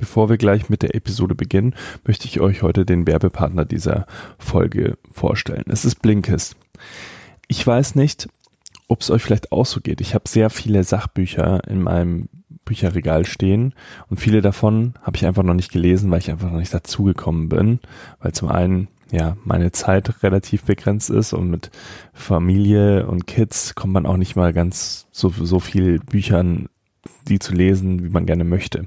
Bevor wir gleich mit der Episode beginnen, möchte ich euch heute den Werbepartner dieser Folge vorstellen. Es ist Blinkist. Ich weiß nicht, ob es euch vielleicht auch so geht. Ich habe sehr viele Sachbücher in meinem Bücherregal stehen und viele davon habe ich einfach noch nicht gelesen, weil ich einfach noch nicht dazugekommen bin, weil zum einen ja meine Zeit relativ begrenzt ist und mit Familie und Kids kommt man auch nicht mal ganz so so viel Büchern die zu lesen, wie man gerne möchte.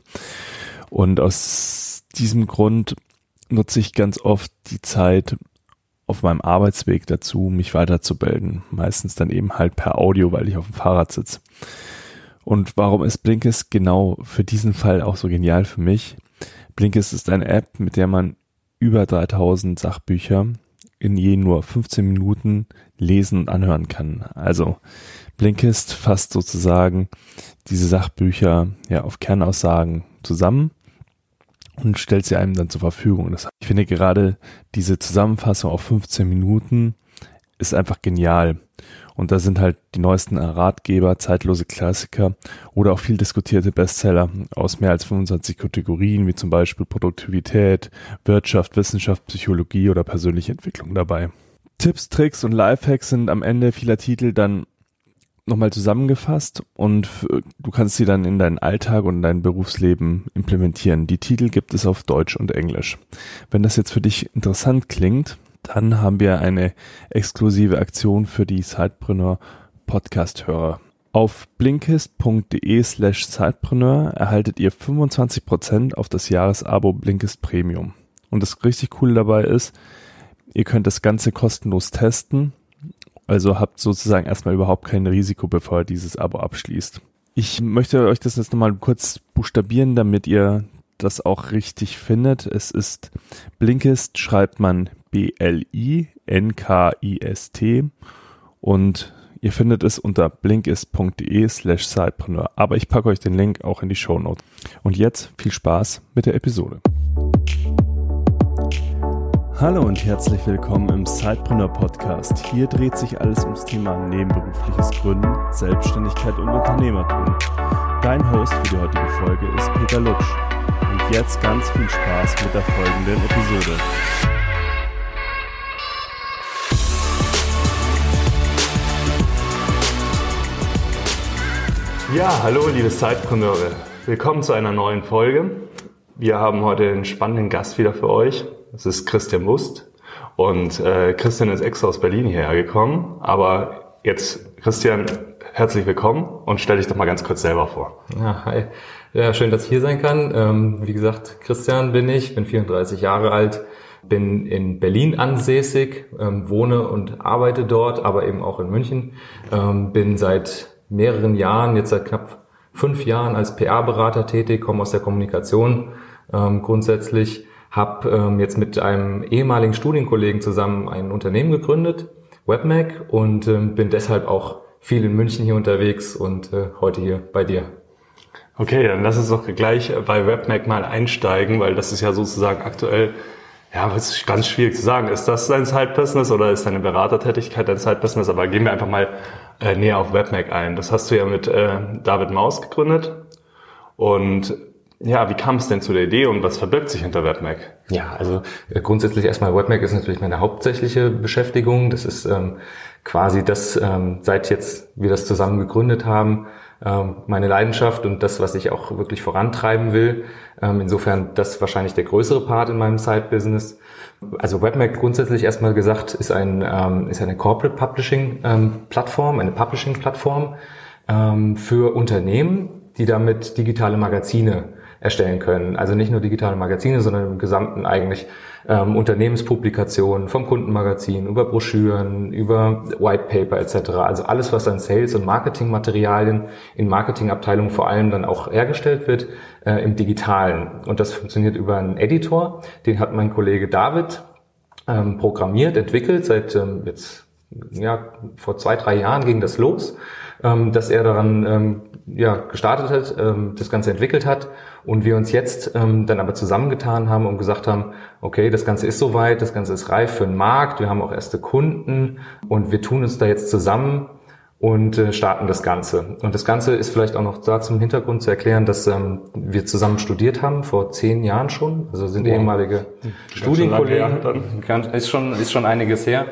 Und aus diesem Grund nutze ich ganz oft die Zeit auf meinem Arbeitsweg dazu, mich weiterzubilden. Meistens dann eben halt per Audio, weil ich auf dem Fahrrad sitze. Und warum ist Blinkist genau für diesen Fall auch so genial für mich? Blinkist ist eine App, mit der man über 3000 Sachbücher in je nur 15 Minuten lesen und anhören kann. Also Blinkist fasst sozusagen diese Sachbücher ja auf Kernaussagen zusammen und stellt sie einem dann zur Verfügung. Das, ich finde gerade diese Zusammenfassung auf 15 Minuten ist einfach genial. Und da sind halt die neuesten Ratgeber, zeitlose Klassiker oder auch viel diskutierte Bestseller aus mehr als 25 Kategorien, wie zum Beispiel Produktivität, Wirtschaft, Wissenschaft, Psychologie oder persönliche Entwicklung dabei. Tipps, Tricks und Lifehacks sind am Ende vieler Titel dann nochmal zusammengefasst und du kannst sie dann in deinen Alltag und dein Berufsleben implementieren. Die Titel gibt es auf Deutsch und Englisch. Wenn das jetzt für dich interessant klingt, dann haben wir eine exklusive Aktion für die Sidepreneur Podcast-Hörer. Auf blinkist.de slash Sidepreneur erhaltet ihr 25% auf das Jahresabo Blinkist Premium. Und das richtig coole dabei ist, ihr könnt das Ganze kostenlos testen also habt sozusagen erstmal überhaupt kein Risiko, bevor ihr dieses Abo abschließt. Ich möchte euch das jetzt nochmal kurz buchstabieren, damit ihr das auch richtig findet. Es ist Blinkist, schreibt man B-L-I-N-K-I-S-T und ihr findet es unter blinkist.de slash sidepreneur. Aber ich packe euch den Link auch in die Show Notes. Und jetzt viel Spaß mit der Episode. Hallo und herzlich willkommen im Sidepreneur Podcast. Hier dreht sich alles ums Thema nebenberufliches Gründen, Selbstständigkeit und Unternehmertum. Dein Host für die heutige Folge ist Peter Lutsch. Und jetzt ganz viel Spaß mit der folgenden Episode. Ja, hallo liebe Sidepreneure. Willkommen zu einer neuen Folge. Wir haben heute einen spannenden Gast wieder für euch. Das ist Christian Must. Und äh, Christian ist extra aus Berlin hierher gekommen. Aber jetzt, Christian, herzlich willkommen und stell dich doch mal ganz kurz selber vor. Ja, hi. Ja, schön, dass ich hier sein kann. Ähm, wie gesagt, Christian bin ich, bin 34 Jahre alt, bin in Berlin ansässig, ähm, wohne und arbeite dort, aber eben auch in München. Ähm, bin seit mehreren Jahren, jetzt seit knapp fünf Jahren als PR-Berater tätig, komme aus der Kommunikation ähm, grundsätzlich habe ähm, jetzt mit einem ehemaligen Studienkollegen zusammen ein Unternehmen gegründet, WebMac, und ähm, bin deshalb auch viel in München hier unterwegs und äh, heute hier bei dir. Okay, dann lass uns doch gleich bei WebMac mal einsteigen, weil das ist ja sozusagen aktuell, ja, das ist ganz schwierig zu sagen. Ist das dein Side-Business oder ist deine Beratertätigkeit dein Side-Business? Aber gehen wir einfach mal äh, näher auf WebMac ein. Das hast du ja mit äh, David Maus gegründet und ja, wie kam es denn zu der Idee und was verbirgt sich hinter WebMac? Ja, also äh, grundsätzlich erstmal WebMac ist natürlich meine hauptsächliche Beschäftigung. Das ist ähm, quasi das, ähm, seit jetzt wir das zusammen gegründet haben, ähm, meine Leidenschaft und das, was ich auch wirklich vorantreiben will. Ähm, insofern das wahrscheinlich der größere Part in meinem Side-Business. Also WebMac grundsätzlich erstmal gesagt ist ein ähm, ist eine Corporate Publishing ähm, Plattform, eine Publishing Plattform ähm, für Unternehmen, die damit digitale Magazine erstellen können. Also nicht nur digitale Magazine, sondern im Gesamten eigentlich ähm, Unternehmenspublikationen vom Kundenmagazin über Broschüren, über White Paper etc. Also alles, was an Sales- und Marketingmaterialien in Marketingabteilungen vor allem dann auch hergestellt wird äh, im Digitalen. Und das funktioniert über einen Editor, den hat mein Kollege David ähm, programmiert, entwickelt seit ähm, jetzt ja vor zwei drei Jahren ging das los, ähm, dass er daran ähm, ja gestartet hat, ähm, das Ganze entwickelt hat und wir uns jetzt ähm, dann aber zusammengetan haben und gesagt haben, okay, das Ganze ist soweit, das Ganze ist reif für den Markt, wir haben auch erste Kunden und wir tun uns da jetzt zusammen und äh, starten das Ganze. Und das Ganze ist vielleicht auch noch da zum Hintergrund zu erklären, dass ähm, wir zusammen studiert haben, vor zehn Jahren schon, also sind wow. ehemalige Studienkollegen, ist schon, ist schon einiges her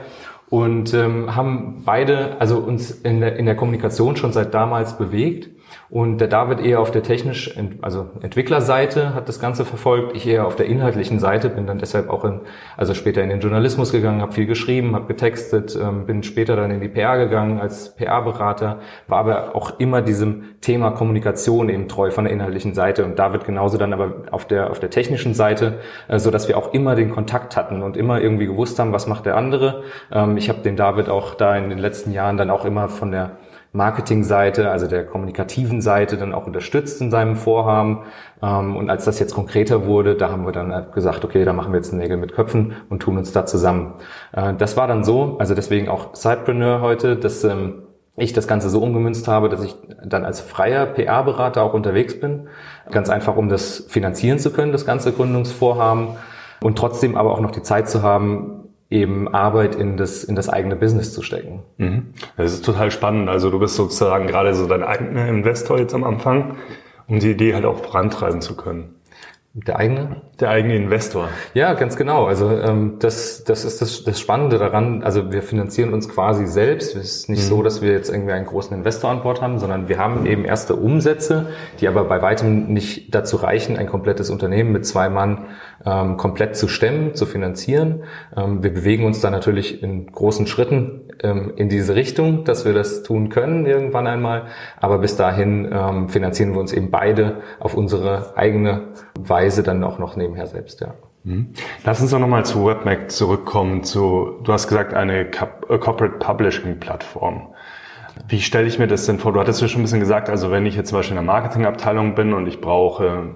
und ähm, haben beide also uns in der, in der Kommunikation schon seit damals bewegt und der David eher auf der technisch, also Entwicklerseite hat das Ganze verfolgt. Ich eher auf der inhaltlichen Seite, bin dann deshalb auch in, also später in den Journalismus gegangen, habe viel geschrieben, habe getextet, ähm, bin später dann in die PR gegangen als PR-Berater, war aber auch immer diesem Thema Kommunikation eben treu von der inhaltlichen Seite und David genauso dann aber auf der, auf der technischen Seite, äh, so dass wir auch immer den Kontakt hatten und immer irgendwie gewusst haben, was macht der andere. Ähm, ich habe den David auch da in den letzten Jahren dann auch immer von der Marketingseite, also der kommunikativen Seite, dann auch unterstützt in seinem Vorhaben. Ähm, und als das jetzt konkreter wurde, da haben wir dann gesagt, okay, da machen wir jetzt Nägel mit Köpfen und tun uns da zusammen. Äh, das war dann so, also deswegen auch Sidepreneur heute, dass ähm, ich das Ganze so umgemünzt habe, dass ich dann als freier PR-Berater auch unterwegs bin. Ganz einfach, um das finanzieren zu können, das ganze Gründungsvorhaben. Und trotzdem aber auch noch die Zeit zu haben, eben Arbeit in das, in das eigene Business zu stecken. Mhm. Das ist total spannend. Also du bist sozusagen gerade so dein eigener Investor jetzt am Anfang, um die Idee halt auch vorantreiben zu können. Der eigene? Der eigene Investor. Ja, ganz genau. Also ähm, das, das ist das, das Spannende daran. Also wir finanzieren uns quasi selbst. Es ist nicht mhm. so, dass wir jetzt irgendwie einen großen Investor an Bord haben, sondern wir haben eben erste Umsätze, die aber bei weitem nicht dazu reichen, ein komplettes Unternehmen mit zwei Mann ähm, komplett zu stemmen, zu finanzieren. Ähm, wir bewegen uns da natürlich in großen Schritten ähm, in diese Richtung, dass wir das tun können irgendwann einmal. Aber bis dahin ähm, finanzieren wir uns eben beide auf unsere eigene Weise dann auch noch nebenher selbst, ja. Mhm. Lass uns doch nochmal zu WebMac zurückkommen. Zu, du hast gesagt, eine äh, Corporate Publishing Plattform. Wie stelle ich mir das denn vor? Du hattest ja schon ein bisschen gesagt, also wenn ich jetzt zum Beispiel in der Marketingabteilung bin und ich brauche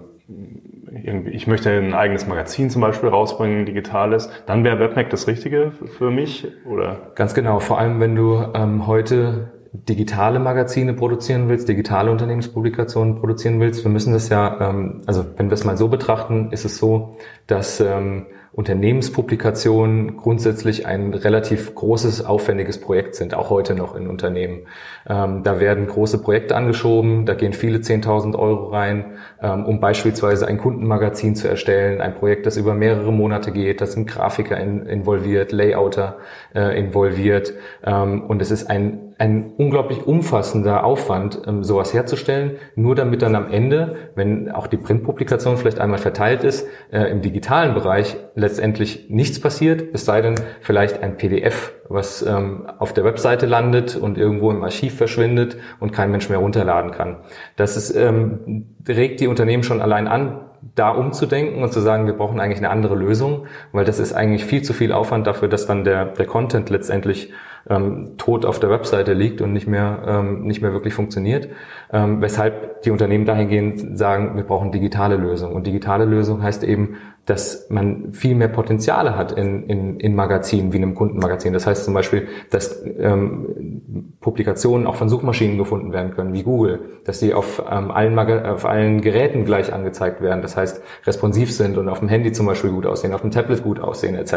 irgendwie, ich möchte ein eigenes Magazin zum Beispiel rausbringen, digitales, dann wäre WebMac das Richtige für mich, oder? Ganz genau. Vor allem, wenn du ähm, heute digitale Magazine produzieren willst, digitale Unternehmenspublikationen produzieren willst. Wir müssen das ja, ähm, also wenn wir es mal so betrachten, ist es so, dass ähm, Unternehmenspublikationen grundsätzlich ein relativ großes, aufwendiges Projekt sind, auch heute noch in Unternehmen. Ähm, da werden große Projekte angeschoben, da gehen viele 10.000 Euro rein, ähm, um beispielsweise ein Kundenmagazin zu erstellen, ein Projekt, das über mehrere Monate geht, da sind Grafiker in, involviert, Layouter äh, involviert ähm, und es ist ein ein unglaublich umfassender Aufwand, ähm, sowas herzustellen, nur damit dann am Ende, wenn auch die Printpublikation vielleicht einmal verteilt ist, äh, im digitalen Bereich letztendlich nichts passiert, es sei denn vielleicht ein PDF, was ähm, auf der Webseite landet und irgendwo im Archiv verschwindet und kein Mensch mehr runterladen kann. Das ist, ähm, regt die Unternehmen schon allein an, da umzudenken und zu sagen, wir brauchen eigentlich eine andere Lösung, weil das ist eigentlich viel zu viel Aufwand dafür, dass dann der, der Content letztendlich ähm, tot auf der Webseite liegt und nicht mehr, ähm, nicht mehr wirklich funktioniert. Ähm, weshalb die Unternehmen dahingehend sagen, wir brauchen digitale Lösungen. Und digitale Lösung heißt eben, dass man viel mehr Potenziale hat in, in, in Magazinen wie einem Kundenmagazin. Das heißt zum Beispiel, dass ähm, Publikationen auch von Suchmaschinen gefunden werden können, wie Google, dass sie auf, ähm, allen, auf allen Geräten gleich angezeigt werden, das heißt responsiv sind und auf dem Handy zum Beispiel gut aussehen, auf dem Tablet gut aussehen etc.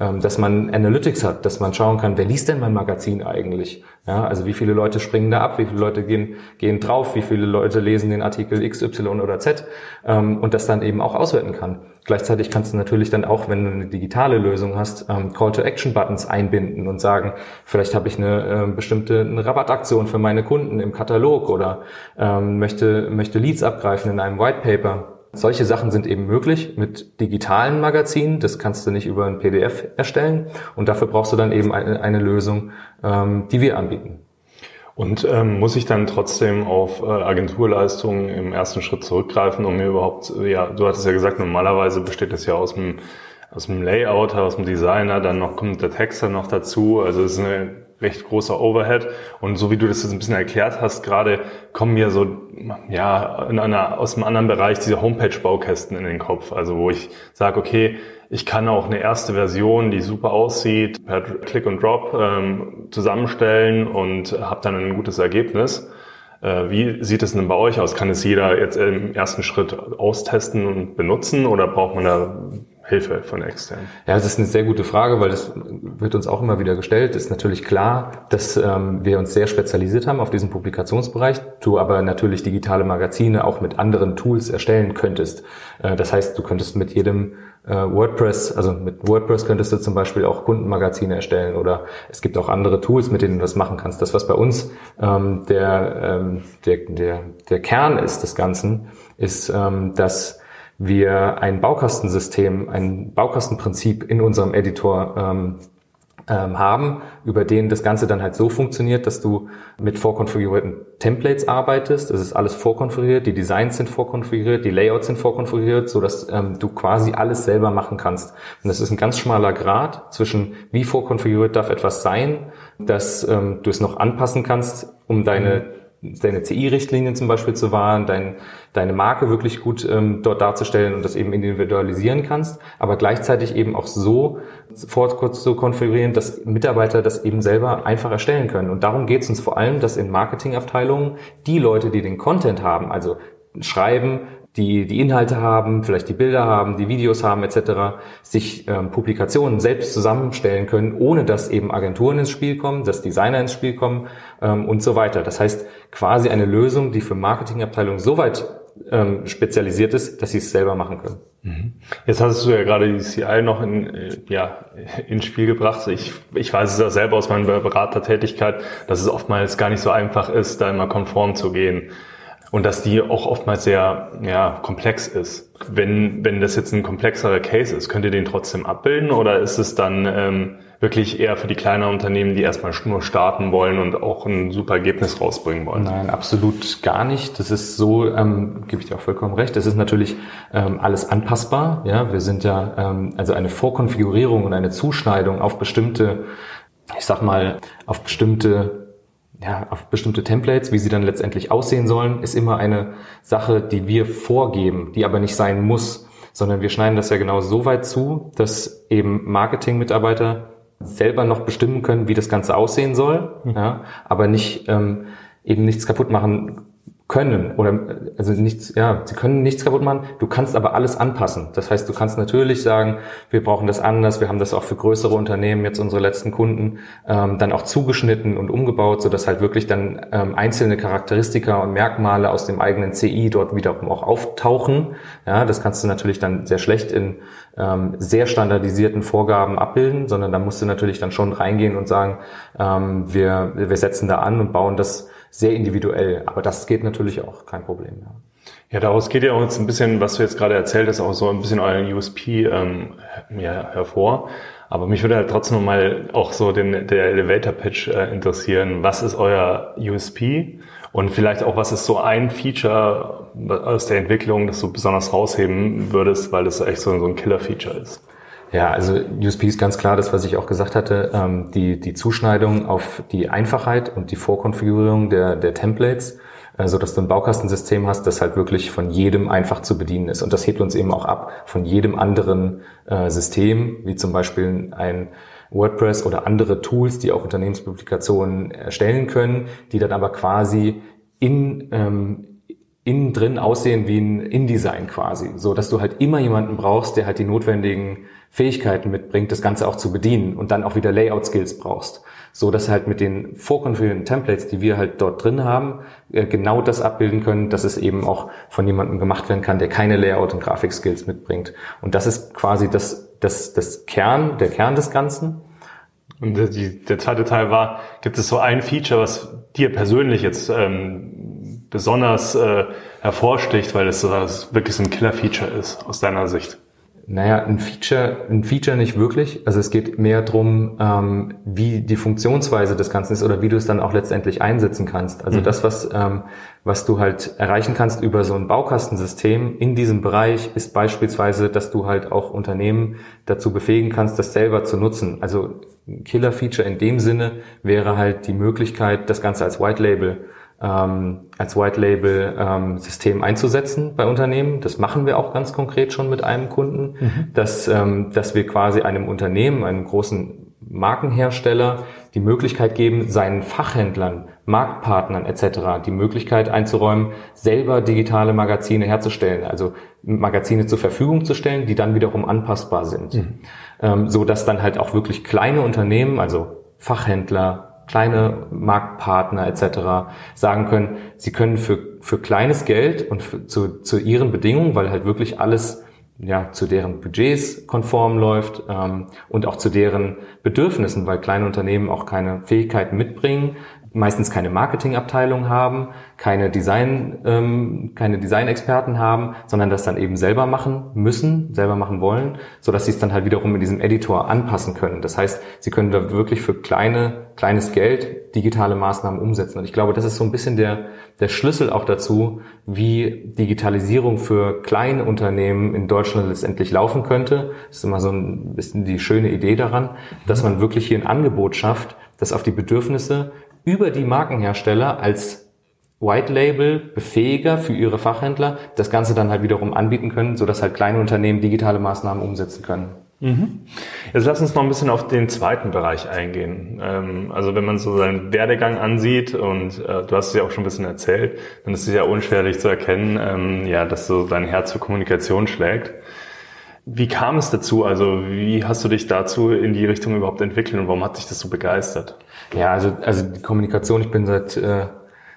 Ähm, dass man Analytics hat, dass man schauen kann, wer liest denn mein Magazin eigentlich? Ja, also wie viele Leute springen da ab, wie viele Leute gehen, gehen drauf, wie viele Leute lesen den Artikel X, Y oder Z ähm, und das dann eben auch auswerten kann. Gleichzeitig kannst du natürlich dann auch, wenn du eine digitale Lösung hast, ähm, Call-to-Action-Buttons einbinden und sagen, vielleicht habe ich eine äh, bestimmte eine Rabattaktion für meine Kunden im Katalog oder ähm, möchte, möchte Leads abgreifen in einem White Paper. Solche Sachen sind eben möglich mit digitalen Magazinen. Das kannst du nicht über ein PDF erstellen. Und dafür brauchst du dann eben eine, eine Lösung, ähm, die wir anbieten. Und ähm, muss ich dann trotzdem auf äh, Agenturleistungen im ersten Schritt zurückgreifen, um mir überhaupt, ja, du hattest ja gesagt, normalerweise besteht das ja aus dem, aus dem Layouter, aus dem Designer, dann noch kommt der Texter noch dazu. Also es ist eine recht großer Overhead. Und so wie du das jetzt ein bisschen erklärt hast, gerade kommen mir so, ja, in einer, aus einem anderen Bereich diese Homepage-Baukästen in den Kopf. Also wo ich sage, okay, ich kann auch eine erste Version, die super aussieht, per Click und Drop ähm, zusammenstellen und habe dann ein gutes Ergebnis. Äh, wie sieht es denn bei euch aus? Kann es jeder jetzt im ersten Schritt austesten und benutzen oder braucht man da Hilfe von extern? Ja, das ist eine sehr gute Frage, weil das wird uns auch immer wieder gestellt. Es ist natürlich klar, dass ähm, wir uns sehr spezialisiert haben auf diesen Publikationsbereich, du aber natürlich digitale Magazine auch mit anderen Tools erstellen könntest. Äh, das heißt, du könntest mit jedem äh, WordPress, also mit WordPress könntest du zum Beispiel auch Kundenmagazine erstellen oder es gibt auch andere Tools, mit denen du das machen kannst. Das, was bei uns ähm, der, ähm, der, der, der Kern ist des Ganzen, ist, ähm, dass wir ein Baukastensystem, ein Baukastenprinzip in unserem Editor ähm, ähm, haben, über den das Ganze dann halt so funktioniert, dass du mit vorkonfigurierten Templates arbeitest. Es ist alles vorkonfiguriert, die Designs sind vorkonfiguriert, die Layouts sind vorkonfiguriert, so dass ähm, du quasi alles selber machen kannst. Und das ist ein ganz schmaler Grad zwischen wie vorkonfiguriert darf etwas sein, dass ähm, du es noch anpassen kannst, um deine deine CI-Richtlinien zum Beispiel zu wahren, dein, deine Marke wirklich gut ähm, dort darzustellen und das eben individualisieren kannst, aber gleichzeitig eben auch so kurz zu konfigurieren, dass Mitarbeiter das eben selber einfach erstellen können. Und darum geht es uns vor allem, dass in Marketingabteilungen die Leute, die den Content haben, also schreiben, die die Inhalte haben, vielleicht die Bilder haben, die Videos haben etc., sich ähm, Publikationen selbst zusammenstellen können, ohne dass eben Agenturen ins Spiel kommen, dass Designer ins Spiel kommen ähm, und so weiter. Das heißt quasi eine Lösung, die für Marketingabteilungen so weit ähm, spezialisiert ist, dass sie es selber machen können. Mhm. Jetzt hast du ja gerade die CI noch in, äh, ja, ins Spiel gebracht. Ich, ich weiß es ja selber aus meiner Beratertätigkeit, dass es oftmals gar nicht so einfach ist, da immer konform zu gehen und dass die auch oftmals sehr ja, komplex ist. Wenn, wenn das jetzt ein komplexerer Case ist, könnt ihr den trotzdem abbilden oder ist es dann ähm, wirklich eher für die kleineren Unternehmen, die erstmal nur starten wollen und auch ein super Ergebnis rausbringen wollen? Nein, absolut gar nicht. Das ist so, ähm, gebe ich dir auch vollkommen recht, das ist natürlich ähm, alles anpassbar. Ja, Wir sind ja, ähm, also eine Vorkonfigurierung und eine Zuschneidung auf bestimmte, ich sag mal, auf bestimmte ja, auf bestimmte Templates, wie sie dann letztendlich aussehen sollen, ist immer eine Sache, die wir vorgeben, die aber nicht sein muss, sondern wir schneiden das ja genau so weit zu, dass eben Marketing-Mitarbeiter selber noch bestimmen können, wie das Ganze aussehen soll, mhm. ja, aber nicht ähm, eben nichts kaputt machen können oder also nichts, ja, sie können nichts kaputt machen. Du kannst aber alles anpassen. Das heißt, du kannst natürlich sagen, wir brauchen das anders. Wir haben das auch für größere Unternehmen jetzt unsere letzten Kunden ähm, dann auch zugeschnitten und umgebaut, so dass halt wirklich dann ähm, einzelne Charakteristika und Merkmale aus dem eigenen CI dort wiederum auch auftauchen. Ja, das kannst du natürlich dann sehr schlecht in ähm, sehr standardisierten Vorgaben abbilden, sondern da musst du natürlich dann schon reingehen und sagen, ähm, wir wir setzen da an und bauen das sehr individuell. Aber das geht natürlich auch, kein Problem. Ja. Ja, daraus geht ja auch jetzt ein bisschen, was du jetzt gerade erzählt hast, auch so ein bisschen euren USP ähm, ja, hervor. Aber mich würde halt trotzdem mal auch so den, der Elevator Pitch äh, interessieren. Was ist euer USP? Und vielleicht auch, was ist so ein Feature aus der Entwicklung, das du besonders rausheben würdest, weil es echt so, so ein Killer-Feature ist? Ja, also USP ist ganz klar das, was ich auch gesagt hatte, ähm, die, die Zuschneidung auf die Einfachheit und die Vorkonfigurierung der, der Templates, äh, so dass du ein Baukastensystem hast, das halt wirklich von jedem einfach zu bedienen ist. Und das hebt uns eben auch ab von jedem anderen äh, System, wie zum Beispiel ein WordPress oder andere Tools, die auch Unternehmenspublikationen erstellen können, die dann aber quasi in, ähm, innen drin aussehen wie ein InDesign quasi, so dass du halt immer jemanden brauchst, der halt die notwendigen Fähigkeiten mitbringt, das Ganze auch zu bedienen und dann auch wieder Layout-Skills brauchst. So dass halt mit den vorkonfigurierten Templates, die wir halt dort drin haben, äh, genau das abbilden können, dass es eben auch von jemandem gemacht werden kann, der keine Layout- und Grafik-Skills mitbringt. Und das ist quasi das, das, das Kern, der Kern des Ganzen. Und die, der zweite Teil war, gibt es so ein Feature, was dir persönlich jetzt ähm, besonders äh, hervorsticht, weil es wirklich so ein Killer-Feature ist aus deiner Sicht? Naja, ein Feature, ein Feature nicht wirklich. Also es geht mehr drum, ähm, wie die Funktionsweise des Ganzen ist oder wie du es dann auch letztendlich einsetzen kannst. Also mhm. das, was, ähm, was du halt erreichen kannst über so ein Baukastensystem in diesem Bereich, ist beispielsweise, dass du halt auch Unternehmen dazu befähigen kannst, das selber zu nutzen. Also ein Killer-Feature in dem Sinne wäre halt die Möglichkeit, das Ganze als White Label ähm, als White Label ähm, System einzusetzen bei Unternehmen. Das machen wir auch ganz konkret schon mit einem Kunden, mhm. dass, ähm, dass wir quasi einem Unternehmen, einem großen Markenhersteller die Möglichkeit geben, seinen Fachhändlern Marktpartnern etc. die Möglichkeit einzuräumen, selber digitale Magazine herzustellen, also Magazine zur Verfügung zu stellen, die dann wiederum anpassbar sind, mhm. ähm, so dass dann halt auch wirklich kleine Unternehmen, also Fachhändler, kleine Marktpartner etc. sagen können, sie können für, für kleines Geld und für, zu, zu ihren Bedingungen, weil halt wirklich alles ja, zu deren Budgets konform läuft ähm, und auch zu deren Bedürfnissen, weil kleine Unternehmen auch keine Fähigkeiten mitbringen, meistens keine Marketingabteilung haben, keine Design, ähm, keine Designexperten haben, sondern das dann eben selber machen müssen, selber machen wollen, so dass sie es dann halt wiederum in diesem Editor anpassen können. Das heißt, sie können da wirklich für kleine, kleines Geld digitale Maßnahmen umsetzen. Und ich glaube, das ist so ein bisschen der, der Schlüssel auch dazu, wie Digitalisierung für kleine Unternehmen in Deutschland letztendlich laufen könnte. Das ist immer so ein bisschen die schöne Idee daran, dass man wirklich hier ein Angebot schafft, das auf die Bedürfnisse über die Markenhersteller als White Label Befähiger für ihre Fachhändler das Ganze dann halt wiederum anbieten können, sodass halt kleine Unternehmen digitale Maßnahmen umsetzen können. Mhm. Jetzt lass uns noch ein bisschen auf den zweiten Bereich eingehen. Ähm, also wenn man so seinen Werdegang ansieht und äh, du hast es ja auch schon ein bisschen erzählt, dann ist es ja unschwerlich zu erkennen, ähm, ja, dass so dein Herz für Kommunikation schlägt. Wie kam es dazu? Also wie hast du dich dazu in die Richtung überhaupt entwickelt und warum hat dich das so begeistert? Ja, also, also die Kommunikation, ich bin seit, äh,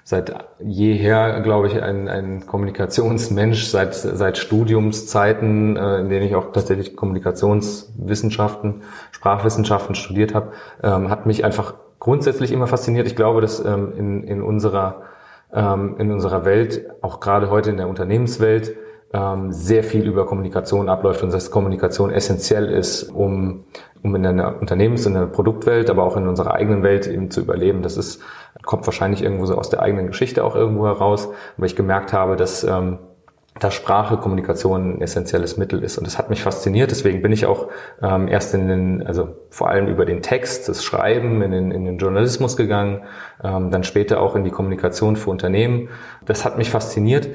seit jeher, glaube ich, ein, ein Kommunikationsmensch, seit, seit Studiumszeiten, äh, in denen ich auch tatsächlich Kommunikationswissenschaften, Sprachwissenschaften studiert habe, ähm, hat mich einfach grundsätzlich immer fasziniert. Ich glaube, dass ähm, in, in unserer ähm, in unserer Welt, auch gerade heute in der Unternehmenswelt, ähm, sehr viel über Kommunikation abläuft und dass Kommunikation essentiell ist, um, um in einer Unternehmens- und in der Produktwelt, aber auch in unserer eigenen Welt eben zu überleben. Das ist, kommt wahrscheinlich irgendwo so aus der eigenen Geschichte auch irgendwo heraus, weil ich gemerkt habe, dass ähm, dass Sprache, Kommunikation ein essentielles Mittel ist. Und das hat mich fasziniert. Deswegen bin ich auch ähm, erst in den, also vor allem über den Text, das Schreiben, in den, in den Journalismus gegangen, ähm, dann später auch in die Kommunikation für Unternehmen. Das hat mich fasziniert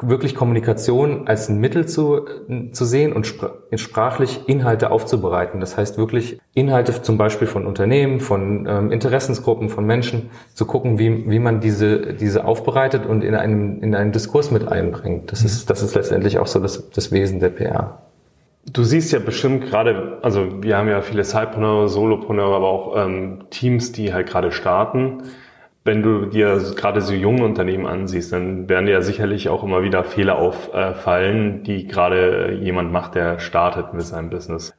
wirklich Kommunikation als ein Mittel zu, zu sehen und sprachlich Inhalte aufzubereiten. Das heißt wirklich Inhalte zum Beispiel von Unternehmen, von ähm, Interessensgruppen, von Menschen zu gucken, wie, wie man diese, diese aufbereitet und in einem, in einen Diskurs mit einbringt. Das ist, das ist letztendlich auch so das, das Wesen der PR. Du siehst ja bestimmt gerade, also wir haben ja viele Sidepreneure, Solopreneure, aber auch ähm, Teams, die halt gerade starten wenn du dir gerade so junge Unternehmen ansiehst, dann werden dir ja sicherlich auch immer wieder Fehler auffallen, die gerade jemand macht, der startet mit seinem Business.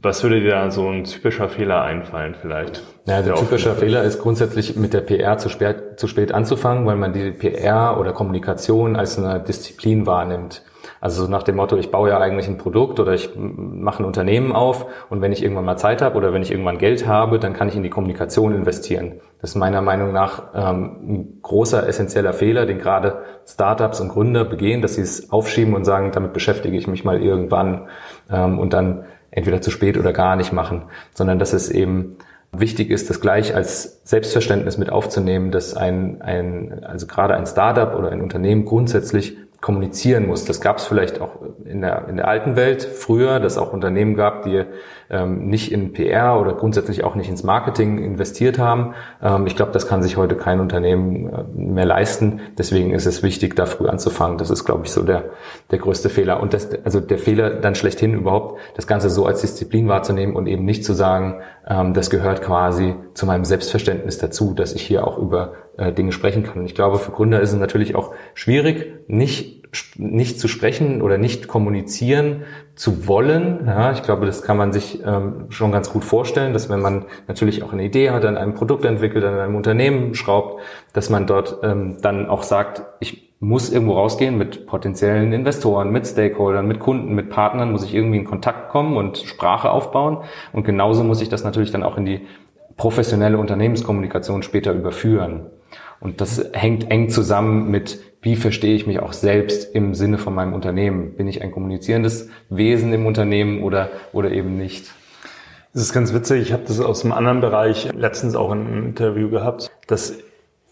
Was würde dir da so ein typischer Fehler einfallen vielleicht? Ja, der typischer Fehler ist grundsätzlich mit der PR zu spät, zu spät anzufangen, weil man die PR oder Kommunikation als eine Disziplin wahrnimmt. Also nach dem Motto, ich baue ja eigentlich ein Produkt oder ich mache ein Unternehmen auf und wenn ich irgendwann mal Zeit habe oder wenn ich irgendwann Geld habe, dann kann ich in die Kommunikation investieren. Das ist meiner Meinung nach ähm, ein großer, essentieller Fehler, den gerade Startups und Gründer begehen, dass sie es aufschieben und sagen, damit beschäftige ich mich mal irgendwann ähm, und dann entweder zu spät oder gar nicht machen, sondern dass es eben wichtig ist, das gleich als Selbstverständnis mit aufzunehmen, dass ein, ein also gerade ein Startup oder ein Unternehmen grundsätzlich kommunizieren muss. Das gab es vielleicht auch in der, in der alten Welt früher, dass auch Unternehmen gab, die ähm, nicht in PR oder grundsätzlich auch nicht ins Marketing investiert haben. Ähm, ich glaube, das kann sich heute kein Unternehmen äh, mehr leisten. Deswegen ist es wichtig, da früh anzufangen. Das ist, glaube ich, so der, der größte Fehler. Und das, also der Fehler dann schlechthin überhaupt, das Ganze so als Disziplin wahrzunehmen und eben nicht zu sagen, ähm, das gehört quasi zu meinem Selbstverständnis dazu, dass ich hier auch über äh, Dinge sprechen kann. Und ich glaube, für Gründer ist es natürlich auch schwierig, nicht nicht zu sprechen oder nicht kommunizieren zu wollen. Ja, ich glaube, das kann man sich ähm, schon ganz gut vorstellen, dass wenn man natürlich auch eine Idee hat, an einem Produkt entwickelt, an einem Unternehmen schraubt, dass man dort ähm, dann auch sagt, ich muss irgendwo rausgehen mit potenziellen Investoren, mit Stakeholdern, mit Kunden, mit Partnern, muss ich irgendwie in Kontakt kommen und Sprache aufbauen. Und genauso muss ich das natürlich dann auch in die professionelle Unternehmenskommunikation später überführen. Und das hängt eng zusammen mit, wie verstehe ich mich auch selbst im Sinne von meinem Unternehmen? Bin ich ein kommunizierendes Wesen im Unternehmen oder, oder eben nicht? Das ist ganz witzig. Ich habe das aus einem anderen Bereich letztens auch in einem Interview gehabt, dass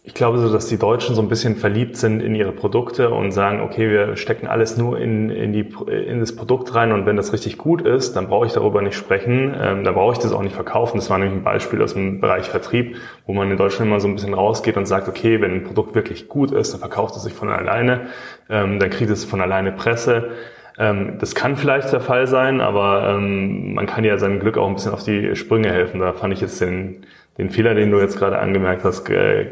ich glaube so, dass die Deutschen so ein bisschen verliebt sind in ihre Produkte und sagen, okay, wir stecken alles nur in, in, die, in das Produkt rein und wenn das richtig gut ist, dann brauche ich darüber nicht sprechen, ähm, dann brauche ich das auch nicht verkaufen. Das war nämlich ein Beispiel aus dem Bereich Vertrieb, wo man in Deutschland immer so ein bisschen rausgeht und sagt, okay, wenn ein Produkt wirklich gut ist, dann verkauft es sich von alleine, ähm, dann kriegt es von alleine Presse. Ähm, das kann vielleicht der Fall sein, aber ähm, man kann ja seinem Glück auch ein bisschen auf die Sprünge helfen. Da fand ich jetzt den den Fehler, den du jetzt gerade angemerkt hast,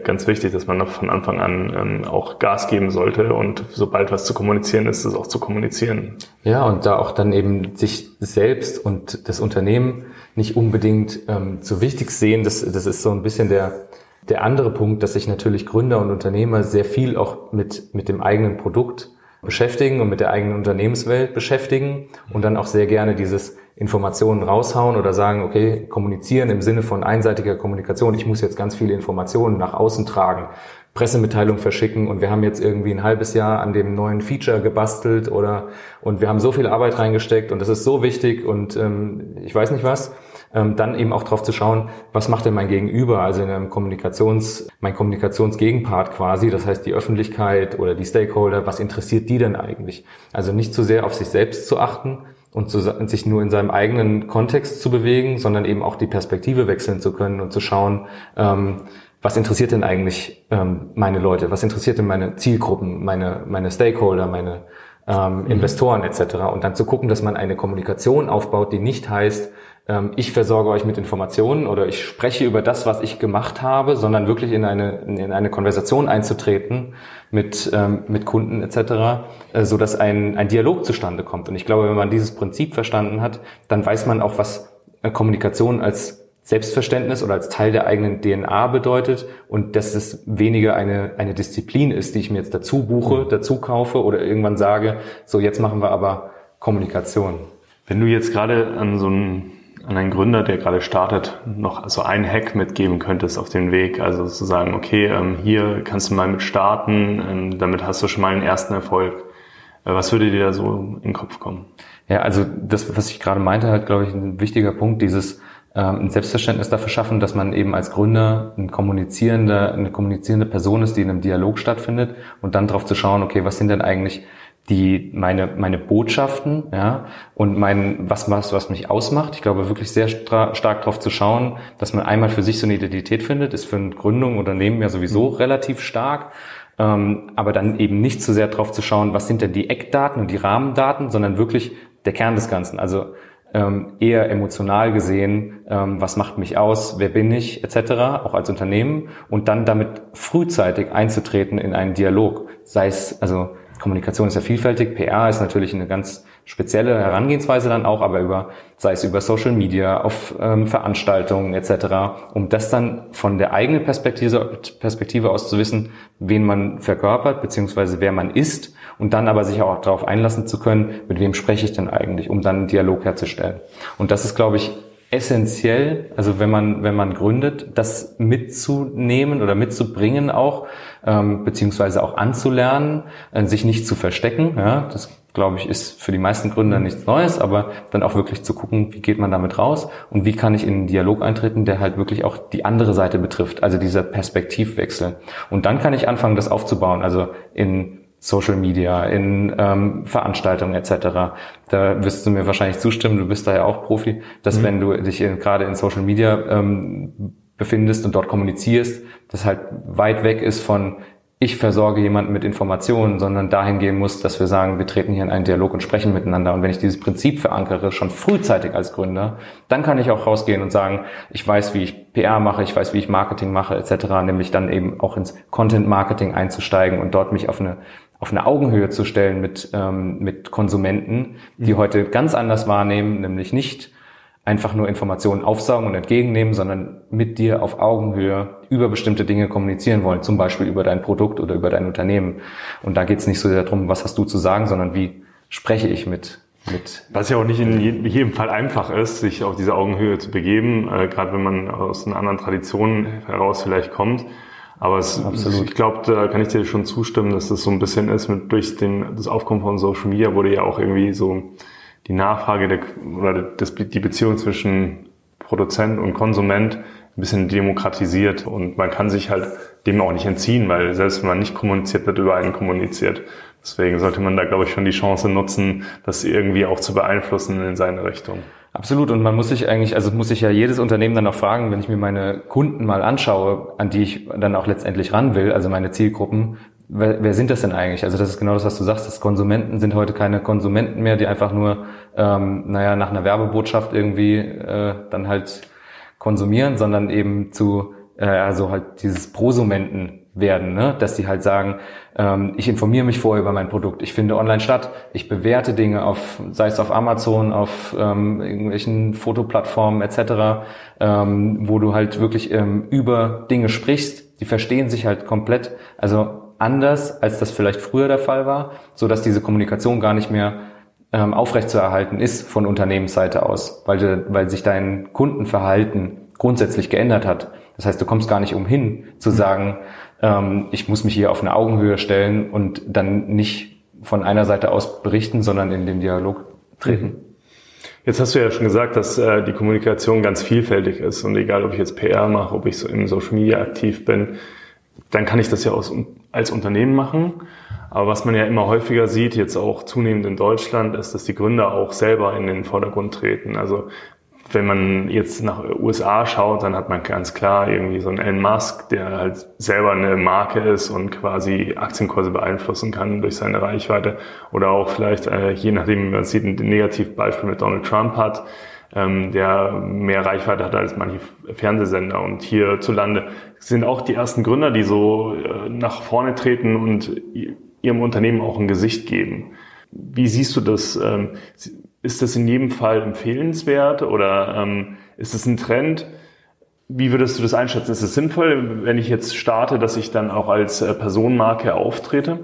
ganz wichtig, dass man noch von Anfang an ähm, auch Gas geben sollte und sobald was zu kommunizieren ist, es auch zu kommunizieren. Ja, und da auch dann eben sich selbst und das Unternehmen nicht unbedingt ähm, zu wichtig sehen. Das, das ist so ein bisschen der, der andere Punkt, dass sich natürlich Gründer und Unternehmer sehr viel auch mit, mit dem eigenen Produkt beschäftigen und mit der eigenen Unternehmenswelt beschäftigen und dann auch sehr gerne dieses Informationen raushauen oder sagen, okay, kommunizieren im Sinne von einseitiger Kommunikation. Ich muss jetzt ganz viele Informationen nach außen tragen, Pressemitteilung verschicken und wir haben jetzt irgendwie ein halbes Jahr an dem neuen Feature gebastelt oder und wir haben so viel Arbeit reingesteckt und das ist so wichtig und ähm, ich weiß nicht was. Ähm, dann eben auch drauf zu schauen, was macht denn mein Gegenüber, also in einem Kommunikations, mein Kommunikationsgegenpart quasi, das heißt die Öffentlichkeit oder die Stakeholder, was interessiert die denn eigentlich? Also nicht zu sehr auf sich selbst zu achten, und zu, sich nur in seinem eigenen Kontext zu bewegen, sondern eben auch die Perspektive wechseln zu können und zu schauen, ähm, was interessiert denn eigentlich ähm, meine Leute, was interessiert denn meine Zielgruppen, meine, meine Stakeholder, meine ähm, mhm. Investoren etc. Und dann zu gucken, dass man eine Kommunikation aufbaut, die nicht heißt, ich versorge euch mit Informationen oder ich spreche über das, was ich gemacht habe, sondern wirklich in eine, in eine Konversation einzutreten mit, ähm, mit Kunden etc., äh, so dass ein, ein Dialog zustande kommt. Und ich glaube, wenn man dieses Prinzip verstanden hat, dann weiß man auch, was äh, Kommunikation als Selbstverständnis oder als Teil der eigenen DNA bedeutet und dass es weniger eine, eine Disziplin ist, die ich mir jetzt dazu buche, mhm. dazu kaufe oder irgendwann sage, so jetzt machen wir aber Kommunikation. Wenn du jetzt gerade an so einen an einen Gründer, der gerade startet, noch so ein Hack mitgeben könntest auf den Weg? Also zu sagen, okay, ähm, hier kannst du mal mit starten, ähm, damit hast du schon mal einen ersten Erfolg. Äh, was würde dir da so in den Kopf kommen? Ja, also das, was ich gerade meinte, halt, glaube ich, ein wichtiger Punkt, dieses ähm, ein Selbstverständnis dafür schaffen, dass man eben als Gründer ein kommunizierender, eine kommunizierende Person ist, die in einem Dialog stattfindet und dann darauf zu schauen, okay, was sind denn eigentlich die meine meine Botschaften ja und mein was was was mich ausmacht ich glaube wirklich sehr stark darauf zu schauen dass man einmal für sich so eine Identität findet ist für eine Gründung Unternehmen ja sowieso mhm. relativ stark ähm, aber dann eben nicht zu so sehr darauf zu schauen was sind denn die Eckdaten und die Rahmendaten sondern wirklich der Kern des Ganzen also ähm, eher emotional gesehen, ähm, was macht mich aus, wer bin ich, etc., auch als Unternehmen und dann damit frühzeitig einzutreten in einen Dialog, sei es also Kommunikation ist ja vielfältig. PR ist natürlich eine ganz spezielle Herangehensweise dann auch, aber über, sei es über Social Media, auf ähm, Veranstaltungen etc., um das dann von der eigenen Perspektive, Perspektive aus zu wissen, wen man verkörpert, beziehungsweise wer man ist und dann aber sich auch darauf einlassen zu können, mit wem spreche ich denn eigentlich, um dann einen Dialog herzustellen. Und das ist, glaube ich, essentiell, also wenn man, wenn man gründet, das mitzunehmen oder mitzubringen auch, ähm, beziehungsweise auch anzulernen, äh, sich nicht zu verstecken. Ja, das glaube ich, ist für die meisten Gründer nichts Neues, aber dann auch wirklich zu gucken, wie geht man damit raus und wie kann ich in einen Dialog eintreten, der halt wirklich auch die andere Seite betrifft, also dieser Perspektivwechsel. Und dann kann ich anfangen, das aufzubauen, also in Social Media, in ähm, Veranstaltungen etc. Da wirst du mir wahrscheinlich zustimmen, du bist da ja auch Profi, dass mhm. wenn du dich in, gerade in Social Media ähm, befindest und dort kommunizierst, das halt weit weg ist von ich versorge jemanden mit Informationen, sondern dahin gehen muss, dass wir sagen, wir treten hier in einen Dialog und sprechen miteinander. Und wenn ich dieses Prinzip verankere, schon frühzeitig als Gründer, dann kann ich auch rausgehen und sagen, ich weiß, wie ich PR mache, ich weiß, wie ich Marketing mache, etc., nämlich dann eben auch ins Content Marketing einzusteigen und dort mich auf eine auf eine Augenhöhe zu stellen mit, ähm, mit Konsumenten, die mhm. heute ganz anders wahrnehmen, nämlich nicht einfach nur Informationen aufsaugen und entgegennehmen, sondern mit dir auf Augenhöhe über bestimmte Dinge kommunizieren wollen, zum Beispiel über dein Produkt oder über dein Unternehmen. Und da geht es nicht so sehr darum, was hast du zu sagen, sondern wie spreche ich mit mit. Was ja auch nicht in jedem Fall einfach ist, sich auf diese Augenhöhe zu begeben, äh, gerade wenn man aus einer anderen Tradition heraus vielleicht kommt. Aber es, Absolut. ich glaube, da kann ich dir schon zustimmen, dass das so ein bisschen ist mit durch den, das Aufkommen von Social Media wurde ja auch irgendwie so die Nachfrage der, oder das, die Beziehung zwischen Produzent und Konsument ein bisschen demokratisiert und man kann sich halt dem auch nicht entziehen, weil selbst wenn man nicht kommuniziert, wird über einen kommuniziert. Deswegen sollte man da, glaube ich, schon die Chance nutzen, das irgendwie auch zu beeinflussen in seine Richtung. Absolut. Und man muss sich eigentlich, also muss sich ja jedes Unternehmen dann auch fragen, wenn ich mir meine Kunden mal anschaue, an die ich dann auch letztendlich ran will, also meine Zielgruppen, wer, wer sind das denn eigentlich? Also das ist genau das, was du sagst. Das Konsumenten sind heute keine Konsumenten mehr, die einfach nur, ähm, naja, nach einer Werbebotschaft irgendwie äh, dann halt konsumieren, sondern eben zu, äh, also halt dieses Prosumenten werden, ne? dass sie halt sagen, ähm, ich informiere mich vorher über mein Produkt, ich finde online statt, ich bewerte Dinge auf, sei es auf Amazon, auf ähm, irgendwelchen Fotoplattformen etc., ähm, wo du halt wirklich ähm, über Dinge sprichst, die verstehen sich halt komplett, also anders, als das vielleicht früher der Fall war, so dass diese Kommunikation gar nicht mehr ähm, aufrechtzuerhalten ist von Unternehmensseite aus, weil, weil sich dein Kundenverhalten grundsätzlich geändert hat. Das heißt, du kommst gar nicht umhin zu sagen, ähm, ich muss mich hier auf eine Augenhöhe stellen und dann nicht von einer Seite aus berichten, sondern in den Dialog treten. Jetzt hast du ja schon gesagt, dass äh, die Kommunikation ganz vielfältig ist und egal, ob ich jetzt PR mache, ob ich so in Social Media aktiv bin, dann kann ich das ja aus, als Unternehmen machen. Aber was man ja immer häufiger sieht, jetzt auch zunehmend in Deutschland, ist, dass die Gründer auch selber in den Vordergrund treten. Also wenn man jetzt nach USA schaut, dann hat man ganz klar irgendwie so einen Elon Musk, der halt selber eine Marke ist und quasi Aktienkurse beeinflussen kann durch seine Reichweite. Oder auch vielleicht, äh, je nachdem, man sieht, ein Negativbeispiel mit Donald Trump hat, ähm, der mehr Reichweite hat als manche Fernsehsender. Und hierzulande sind auch die ersten Gründer, die so äh, nach vorne treten und ihrem Unternehmen auch ein Gesicht geben. Wie siehst du das? Ist das in jedem Fall empfehlenswert oder ähm, ist es ein Trend? Wie würdest du das einschätzen? Ist es sinnvoll, wenn ich jetzt starte, dass ich dann auch als äh, Personenmarke auftrete?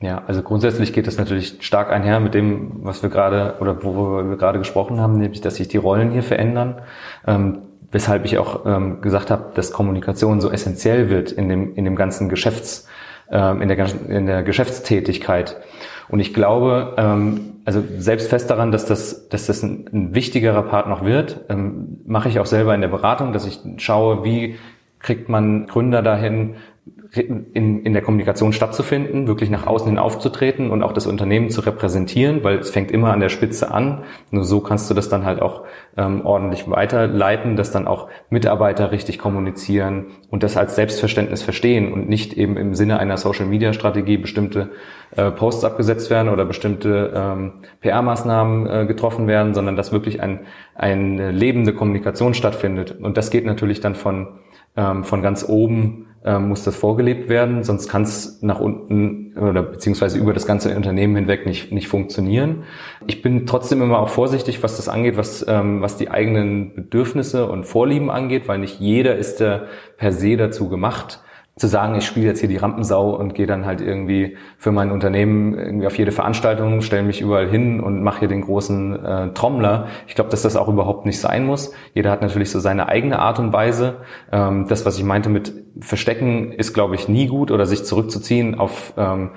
Ja, also grundsätzlich geht das natürlich stark einher mit dem, was wir gerade oder worüber wir gerade gesprochen haben, nämlich dass sich die Rollen hier verändern. Ähm, weshalb ich auch ähm, gesagt habe, dass Kommunikation so essentiell wird in dem in dem ganzen Geschäfts ähm, in der in der Geschäftstätigkeit. Und ich glaube, ähm, also selbst fest daran, dass das, dass das ein, ein wichtigerer Part noch wird, ähm, mache ich auch selber in der Beratung, dass ich schaue, wie kriegt man Gründer dahin, in, in der Kommunikation stattzufinden, wirklich nach außen hin aufzutreten und auch das Unternehmen zu repräsentieren, weil es fängt immer an der Spitze an. Nur so kannst du das dann halt auch ähm, ordentlich weiterleiten, dass dann auch Mitarbeiter richtig kommunizieren und das als Selbstverständnis verstehen und nicht eben im Sinne einer Social-Media-Strategie bestimmte äh, Posts abgesetzt werden oder bestimmte ähm, PR-Maßnahmen äh, getroffen werden, sondern dass wirklich ein, eine lebende Kommunikation stattfindet. Und das geht natürlich dann von, ähm, von ganz oben muss das vorgelebt werden, sonst kann es nach unten oder beziehungsweise über das ganze Unternehmen hinweg nicht, nicht funktionieren. Ich bin trotzdem immer auch vorsichtig, was das angeht, was, ähm, was die eigenen Bedürfnisse und Vorlieben angeht, weil nicht jeder ist äh, per se dazu gemacht, zu sagen, ich spiele jetzt hier die Rampensau und gehe dann halt irgendwie für mein Unternehmen irgendwie auf jede Veranstaltung, stelle mich überall hin und mache hier den großen äh, Trommler. Ich glaube, dass das auch überhaupt nicht sein muss. Jeder hat natürlich so seine eigene Art und Weise. Ähm, das, was ich meinte mit Verstecken, ist, glaube ich, nie gut oder sich zurückzuziehen auf ähm,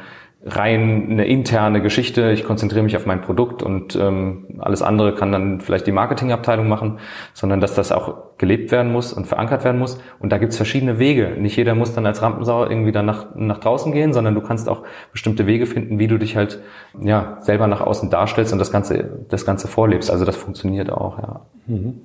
rein eine interne Geschichte. Ich konzentriere mich auf mein Produkt und ähm, alles andere kann dann vielleicht die Marketingabteilung machen, sondern dass das auch gelebt werden muss und verankert werden muss. Und da gibt's verschiedene Wege. Nicht jeder muss dann als Rampensau irgendwie dann nach, nach draußen gehen, sondern du kannst auch bestimmte Wege finden, wie du dich halt ja selber nach außen darstellst und das Ganze, das Ganze vorlebst. Also das funktioniert auch, ja. Mhm.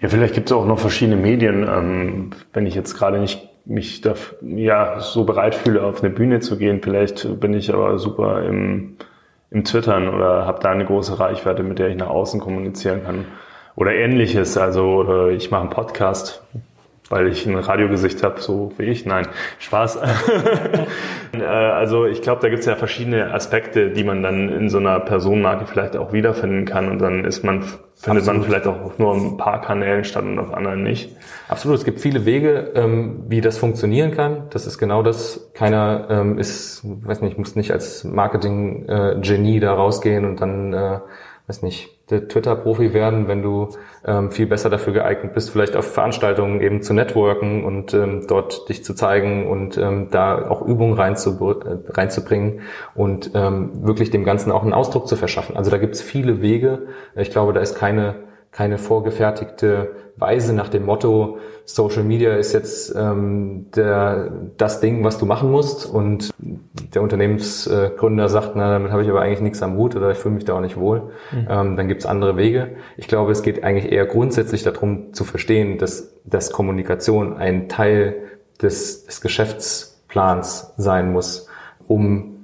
Ja, vielleicht gibt's auch noch verschiedene Medien. Ähm, wenn ich jetzt gerade nicht mich da ja so bereit fühle, auf eine Bühne zu gehen. Vielleicht bin ich aber super im, im Twittern oder habe da eine große Reichweite, mit der ich nach außen kommunizieren kann. Oder ähnliches. Also ich mache einen Podcast, weil ich ein Radiogesicht habe, so wie ich. Nein, Spaß. Äh, also ich glaube, da gibt es ja verschiedene Aspekte, die man dann in so einer Personenmarke vielleicht auch wiederfinden kann und dann ist man findet Absolut. man vielleicht auch auf nur ein paar Kanälen statt und auf anderen nicht. Absolut, es gibt viele Wege, ähm, wie das funktionieren kann. Das ist genau das. Keiner ähm, ist, weiß nicht, muss nicht als Marketing-Genie da rausgehen und dann, äh, weiß nicht, der Twitter-Profi werden, wenn du ähm, viel besser dafür geeignet bist, vielleicht auf Veranstaltungen eben zu networken und ähm, dort dich zu zeigen und ähm, da auch Übungen reinzu, äh, reinzubringen und ähm, wirklich dem Ganzen auch einen Ausdruck zu verschaffen. Also da gibt es viele Wege. Ich glaube, da ist keine keine vorgefertigte Weise nach dem Motto, Social Media ist jetzt ähm, der, das Ding, was du machen musst und der Unternehmensgründer sagt, na, damit habe ich aber eigentlich nichts am Hut oder ich fühle mich da auch nicht wohl, mhm. ähm, dann gibt es andere Wege. Ich glaube, es geht eigentlich eher grundsätzlich darum zu verstehen, dass, dass Kommunikation ein Teil des, des Geschäftsplans sein muss, um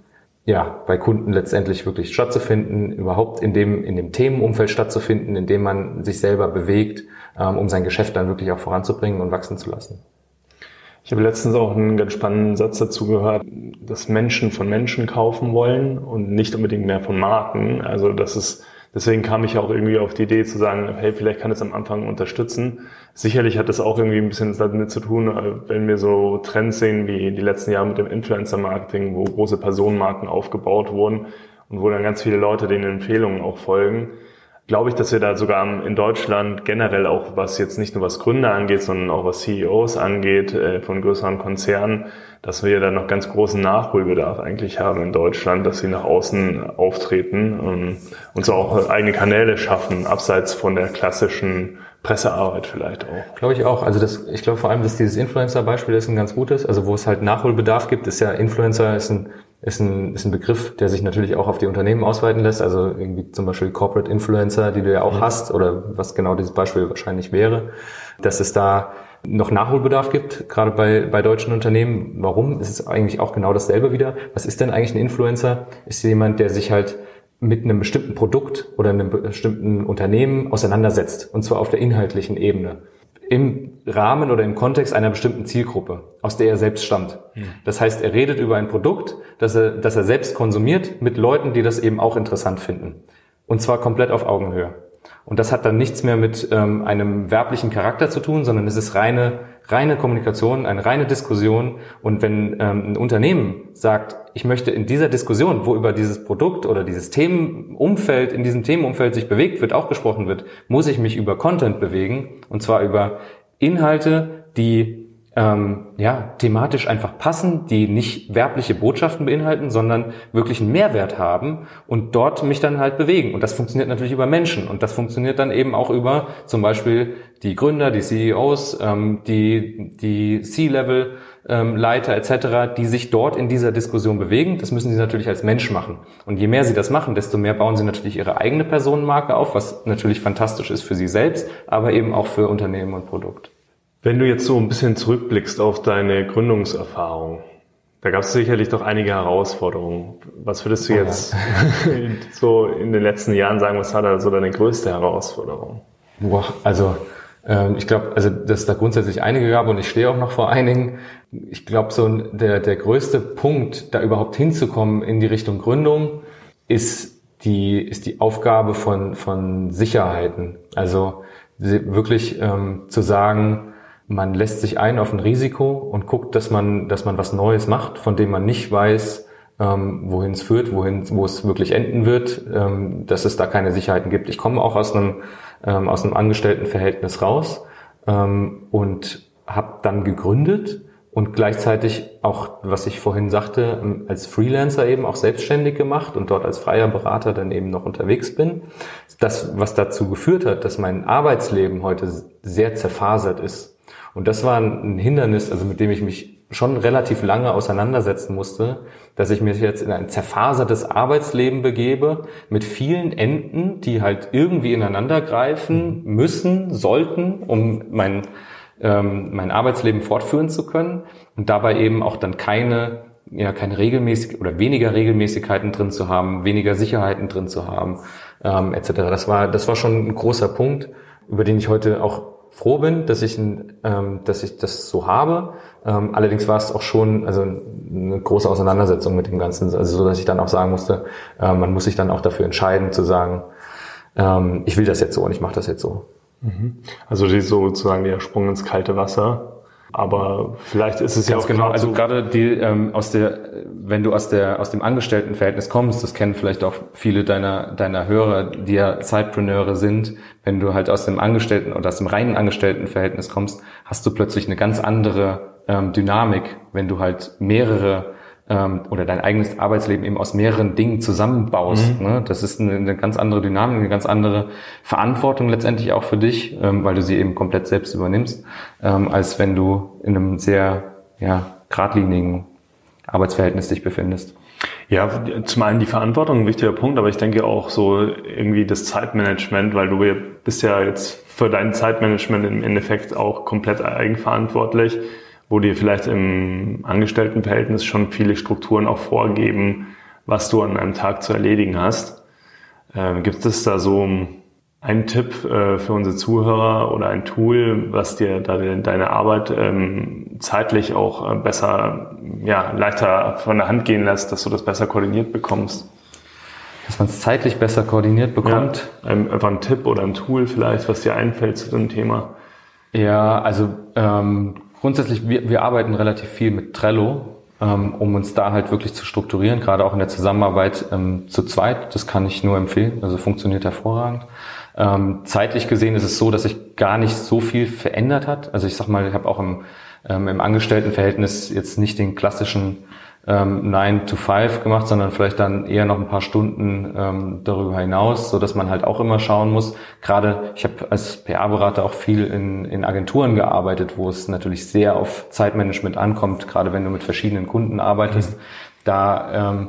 ja, bei Kunden letztendlich wirklich stattzufinden, überhaupt in dem, in dem Themenumfeld stattzufinden, in dem man sich selber bewegt, ähm, um sein Geschäft dann wirklich auch voranzubringen und wachsen zu lassen. Ich habe letztens auch einen ganz spannenden Satz dazu gehört, dass Menschen von Menschen kaufen wollen und nicht unbedingt mehr von Marken. Also das ist deswegen kam ich auch irgendwie auf die Idee zu sagen, hey, vielleicht kann es am Anfang unterstützen. Sicherlich hat es auch irgendwie ein bisschen damit zu tun, äh, wenn wir so Trends sehen wie die letzten Jahre mit dem Influencer-Marketing, wo große Personenmarken aufgebaut wurden und wo dann ganz viele Leute den Empfehlungen auch folgen glaube ich, dass wir da sogar in Deutschland generell auch, was jetzt nicht nur was Gründer angeht, sondern auch was CEOs angeht äh, von größeren Konzernen, dass wir da noch ganz großen Nachholbedarf eigentlich haben in Deutschland, dass sie nach außen auftreten und, und so auch eigene Kanäle schaffen, abseits von der klassischen Pressearbeit vielleicht auch. Glaube ich auch. Also das, ich glaube vor allem, dass dieses Influencer-Beispiel ist ein ganz gutes. Also wo es halt Nachholbedarf gibt, ist ja Influencer ist ein ist ein, ist ein Begriff, der sich natürlich auch auf die Unternehmen ausweiten lässt. Also irgendwie zum Beispiel Corporate Influencer, die du ja auch hast, oder was genau dieses Beispiel wahrscheinlich wäre, dass es da noch Nachholbedarf gibt, gerade bei, bei deutschen Unternehmen. Warum? Es ist eigentlich auch genau dasselbe wieder. Was ist denn eigentlich ein Influencer? Ist jemand, der sich halt mit einem bestimmten Produkt oder einem bestimmten Unternehmen auseinandersetzt. Und zwar auf der inhaltlichen Ebene im Rahmen oder im Kontext einer bestimmten Zielgruppe, aus der er selbst stammt. Hm. Das heißt, er redet über ein Produkt, das er, das er selbst konsumiert, mit Leuten, die das eben auch interessant finden. Und zwar komplett auf Augenhöhe. Und das hat dann nichts mehr mit ähm, einem werblichen Charakter zu tun, sondern es ist reine, reine Kommunikation, eine reine Diskussion. Und wenn ähm, ein Unternehmen sagt, ich möchte in dieser Diskussion, wo über dieses Produkt oder dieses Themenumfeld, in diesem Themenumfeld sich bewegt wird, auch gesprochen wird, muss ich mich über Content bewegen. Und zwar über Inhalte, die ähm, ja, thematisch einfach passen, die nicht werbliche Botschaften beinhalten, sondern wirklich einen Mehrwert haben und dort mich dann halt bewegen. Und das funktioniert natürlich über Menschen und das funktioniert dann eben auch über zum Beispiel die Gründer, die CEOs, ähm, die, die C-Level. Ähm, Leiter etc., die sich dort in dieser Diskussion bewegen. Das müssen sie natürlich als Mensch machen. Und je mehr sie das machen, desto mehr bauen sie natürlich ihre eigene Personenmarke auf, was natürlich fantastisch ist für sie selbst, aber eben auch für Unternehmen und Produkt. Wenn du jetzt so ein bisschen zurückblickst auf deine Gründungserfahrung, da gab es sicherlich doch einige Herausforderungen. Was würdest du oh, jetzt ja. so in den letzten Jahren sagen, was war da so deine größte Herausforderung? Boah, also ähm, ich glaube, also dass es da grundsätzlich einige gab und ich stehe auch noch vor einigen. Ich glaube, so der, der größte Punkt, da überhaupt hinzukommen in die Richtung Gründung, ist die, ist die Aufgabe von, von Sicherheiten. Also wirklich ähm, zu sagen, man lässt sich ein auf ein Risiko und guckt, dass man, dass man was Neues macht, von dem man nicht weiß, ähm, wohin es führt, wohin, wo es wirklich enden wird, ähm, dass es da keine Sicherheiten gibt. Ich komme auch aus einem, ähm, aus einem Angestelltenverhältnis raus ähm, und habe dann gegründet und gleichzeitig auch, was ich vorhin sagte, als Freelancer eben auch selbstständig gemacht und dort als freier Berater dann eben noch unterwegs bin. Das, was dazu geführt hat, dass mein Arbeitsleben heute sehr zerfasert ist und das war ein Hindernis, also mit dem ich mich schon relativ lange auseinandersetzen musste, dass ich mich jetzt in ein zerfasertes Arbeitsleben begebe mit vielen Enden, die halt irgendwie ineinander greifen müssen, sollten, um mein, ähm, mein Arbeitsleben fortführen zu können und dabei eben auch dann keine ja keine regelmäßig oder weniger Regelmäßigkeiten drin zu haben, weniger Sicherheiten drin zu haben, ähm, etc. Das war das war schon ein großer Punkt, über den ich heute auch froh bin, dass ich, ähm, dass ich das so habe. Ähm, allerdings war es auch schon also eine große Auseinandersetzung mit dem Ganzen, also so, dass ich dann auch sagen musste, äh, man muss sich dann auch dafür entscheiden, zu sagen, ähm, ich will das jetzt so und ich mache das jetzt so. Mhm. Also die sozusagen der Sprung ins kalte Wasser. Aber vielleicht ist es Ganz ja auch genau. Also gerade die ähm, aus der, wenn du aus der aus dem Angestelltenverhältnis kommst, das kennen vielleicht auch viele deiner deiner Hörer, die ja Zeitpreneure sind. Wenn du halt aus dem Angestellten oder aus dem reinen Angestelltenverhältnis kommst, hast du plötzlich eine ganz andere ähm, Dynamik, wenn du halt mehrere ähm, oder dein eigenes Arbeitsleben eben aus mehreren Dingen zusammenbaust. Mhm. Ne? Das ist eine, eine, ganz andere Dynamik, eine ganz andere Verantwortung letztendlich auch für dich, ähm, weil du sie eben komplett selbst übernimmst, ähm, als wenn du in einem sehr ja, geradlinigen Arbeitsverhältnis dich befindest. Ja, zum einen die Verantwortung, ein wichtiger Punkt, aber ich denke auch so irgendwie das Zeitmanagement, weil du bist ja jetzt für dein Zeitmanagement im Endeffekt auch komplett eigenverantwortlich wo dir vielleicht im Angestelltenverhältnis schon viele Strukturen auch vorgeben, was du an einem Tag zu erledigen hast. Äh, gibt es da so einen Tipp äh, für unsere Zuhörer oder ein Tool, was dir da deine Arbeit ähm, zeitlich auch äh, besser, ja, leichter von der Hand gehen lässt, dass du das besser koordiniert bekommst? Dass man es zeitlich besser koordiniert bekommt? Ja, einfach ein Tipp oder ein Tool vielleicht, was dir einfällt zu dem Thema. Ja, also ähm, Grundsätzlich, wir, wir arbeiten relativ viel mit Trello, ähm, um uns da halt wirklich zu strukturieren, gerade auch in der Zusammenarbeit ähm, zu zweit. Das kann ich nur empfehlen, also funktioniert hervorragend. Ähm, zeitlich gesehen ist es so, dass sich gar nicht so viel verändert hat. Also ich sag mal, ich habe auch im, ähm, im Angestelltenverhältnis jetzt nicht den klassischen ähm, 9 to 5 gemacht, sondern vielleicht dann eher noch ein paar Stunden ähm, darüber hinaus, so dass man halt auch immer schauen muss. Gerade ich habe als PR-Berater auch viel in, in Agenturen gearbeitet, wo es natürlich sehr auf Zeitmanagement ankommt, gerade wenn du mit verschiedenen Kunden arbeitest. Mhm. Da ähm,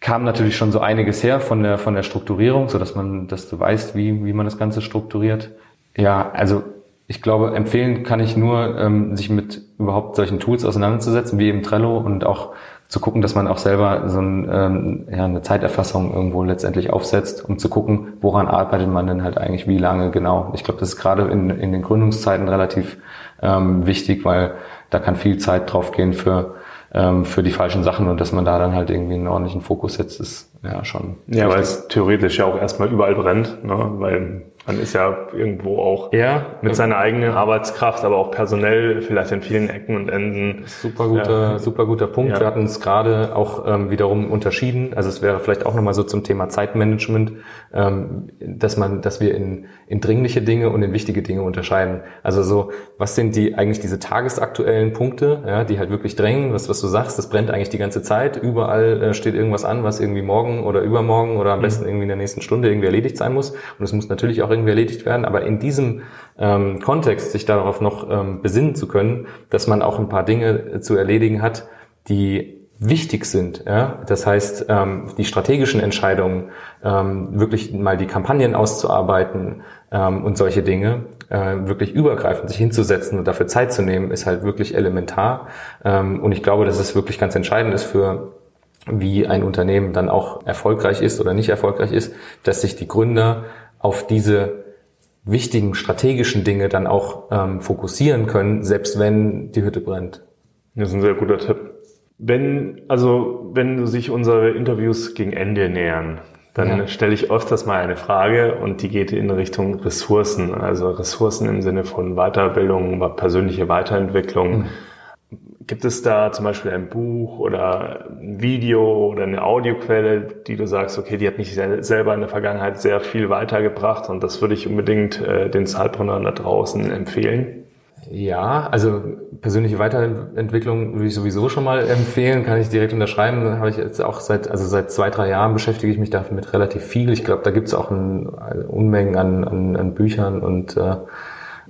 kam natürlich schon so einiges her von der von der Strukturierung, so dass man, dass du weißt, wie wie man das Ganze strukturiert. Ja, also ich glaube, empfehlen kann ich nur, ähm, sich mit überhaupt solchen Tools auseinanderzusetzen, wie eben Trello und auch zu gucken, dass man auch selber so ein, ähm, ja, eine Zeiterfassung irgendwo letztendlich aufsetzt, um zu gucken, woran arbeitet man denn halt eigentlich wie lange genau. Ich glaube, das ist gerade in, in den Gründungszeiten relativ ähm, wichtig, weil da kann viel Zeit draufgehen für ähm, für die falschen Sachen und dass man da dann halt irgendwie einen ordentlichen Fokus setzt, ist ja schon. Ja, weil es theoretisch ja auch erstmal überall brennt, ne? weil man ist ja irgendwo auch ja, mit seiner eigenen Arbeitskraft, aber auch personell vielleicht in vielen Ecken und Enden. Super guter, ja. super guter Punkt. Ja. Wir hatten es gerade auch ähm, wiederum unterschieden. Also es wäre vielleicht auch nochmal so zum Thema Zeitmanagement, ähm, dass man, dass wir in, in dringliche Dinge und in wichtige Dinge unterscheiden. Also so, was sind die eigentlich diese tagesaktuellen Punkte, ja, die halt wirklich drängen, was, was du sagst, das brennt eigentlich die ganze Zeit. Überall äh, steht irgendwas an, was irgendwie morgen oder übermorgen oder am mhm. besten irgendwie in der nächsten Stunde irgendwie erledigt sein muss. Und es muss natürlich auch irgendwie erledigt werden, aber in diesem ähm, Kontext sich darauf noch ähm, besinnen zu können, dass man auch ein paar Dinge äh, zu erledigen hat, die wichtig sind. Ja? Das heißt, ähm, die strategischen Entscheidungen, ähm, wirklich mal die Kampagnen auszuarbeiten ähm, und solche Dinge, äh, wirklich übergreifend sich hinzusetzen und dafür Zeit zu nehmen, ist halt wirklich elementar. Ähm, und ich glaube, dass es wirklich ganz entscheidend ist für wie ein Unternehmen dann auch erfolgreich ist oder nicht erfolgreich ist, dass sich die Gründer auf diese wichtigen strategischen Dinge dann auch ähm, fokussieren können, selbst wenn die Hütte brennt. Das ist ein sehr guter Tipp. Wenn, also, wenn sich unsere Interviews gegen Ende nähern, dann ja. stelle ich öfters mal eine Frage und die geht in Richtung Ressourcen. Also Ressourcen im Sinne von Weiterbildung, persönliche Weiterentwicklung. Mhm. Gibt es da zum Beispiel ein Buch oder ein Video oder eine Audioquelle, die du sagst, okay, die hat mich selber in der Vergangenheit sehr viel weitergebracht und das würde ich unbedingt äh, den Zahlbrennern da draußen empfehlen? Ja, also persönliche Weiterentwicklung würde ich sowieso schon mal empfehlen, kann ich direkt unterschreiben. Habe ich jetzt auch seit, also seit zwei, drei Jahren beschäftige ich mich damit relativ viel. Ich glaube, da gibt es auch ein, Unmengen an, an, an Büchern und äh,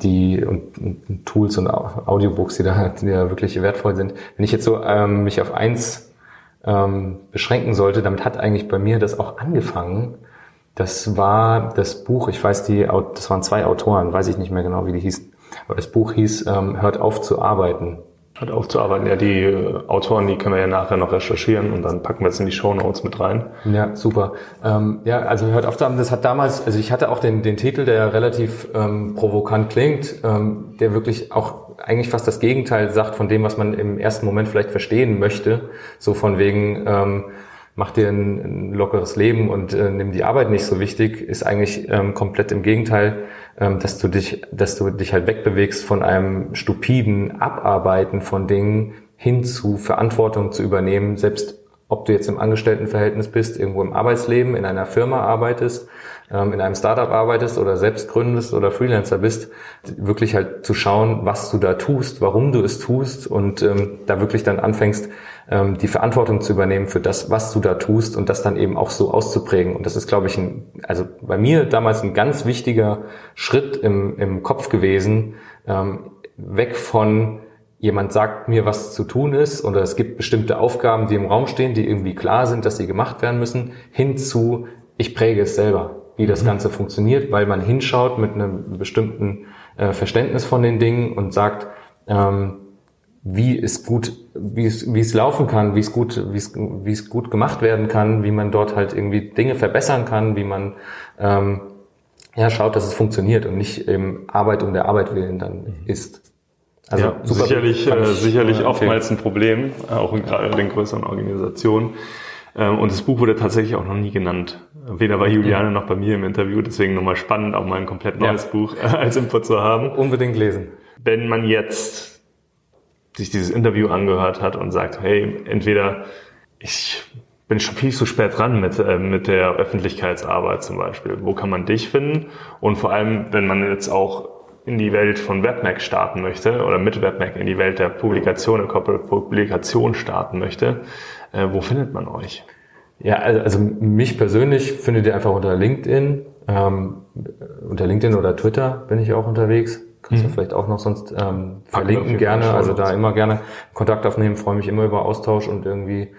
die und, und Tools und Audiobooks, die da, die da wirklich wertvoll sind. Wenn ich jetzt so ähm, mich auf eins ähm, beschränken sollte, damit hat eigentlich bei mir das auch angefangen. Das war das Buch, ich weiß die, das waren zwei Autoren, weiß ich nicht mehr genau, wie die hießen. Aber das Buch hieß ähm, Hört auf zu arbeiten. Hört aufzuarbeiten. Ja, die äh, Autoren, die können wir ja nachher noch recherchieren und dann packen wir es in die Show Notes mit rein. Ja, super. Ähm, ja, also hört auf arbeiten. Das hat damals, also ich hatte auch den, den Titel, der relativ ähm, provokant klingt, ähm, der wirklich auch eigentlich fast das Gegenteil sagt von dem, was man im ersten Moment vielleicht verstehen möchte. So von wegen, ähm, mach dir ein, ein lockeres Leben und äh, nimm die Arbeit nicht so wichtig, ist eigentlich ähm, komplett im Gegenteil ähm, dass du dich, dass du dich halt wegbewegst von einem stupiden Abarbeiten von Dingen hin zu Verantwortung zu übernehmen, selbst ob du jetzt im Angestelltenverhältnis bist, irgendwo im Arbeitsleben, in einer Firma arbeitest, ähm, in einem Startup arbeitest oder selbst gründest oder Freelancer bist, wirklich halt zu schauen, was du da tust, warum du es tust und ähm, da wirklich dann anfängst, ähm, die Verantwortung zu übernehmen für das, was du da tust und das dann eben auch so auszuprägen. Und das ist, glaube ich, ein, also bei mir damals ein ganz wichtiger Schritt im, im Kopf gewesen, ähm, weg von jemand sagt mir, was zu tun ist, oder es gibt bestimmte Aufgaben, die im Raum stehen, die irgendwie klar sind, dass sie gemacht werden müssen, hin zu, ich präge es selber, wie das mhm. Ganze funktioniert, weil man hinschaut mit einem bestimmten äh, Verständnis von den Dingen und sagt, ähm, wie es gut, wie es, wie es laufen kann, wie es gut, wie es, wie es gut gemacht werden kann, wie man dort halt irgendwie Dinge verbessern kann, wie man ähm, ja schaut, dass es funktioniert und nicht eben Arbeit um der Arbeit willen dann mhm. ist. Also ja, sicherlich, äh, sicherlich äh, oftmals ein Problem, auch in gerade in den größeren Organisationen. Ähm, und das Buch wurde tatsächlich auch noch nie genannt. Weder bei Juliane noch bei mir im Interview. Deswegen nochmal spannend, auch mal ein komplett neues ja. Buch äh, als Input zu haben. Unbedingt lesen. Wenn man jetzt sich dieses Interview angehört hat und sagt, hey, entweder ich bin schon viel zu spät dran mit, äh, mit der Öffentlichkeitsarbeit zum Beispiel. Wo kann man dich finden? Und vor allem, wenn man jetzt auch in die Welt von WebMac starten möchte oder mit WebMac in die Welt der Publikation, der Corporate Publikation starten möchte, äh, wo findet man euch? Ja, also, mich persönlich findet ihr einfach unter LinkedIn, ähm, unter LinkedIn oder Twitter bin ich auch unterwegs. Kannst du mhm. vielleicht auch noch sonst ähm, verlinken gerne, also da immer gerne Kontakt aufnehmen, freue mich immer über Austausch und irgendwie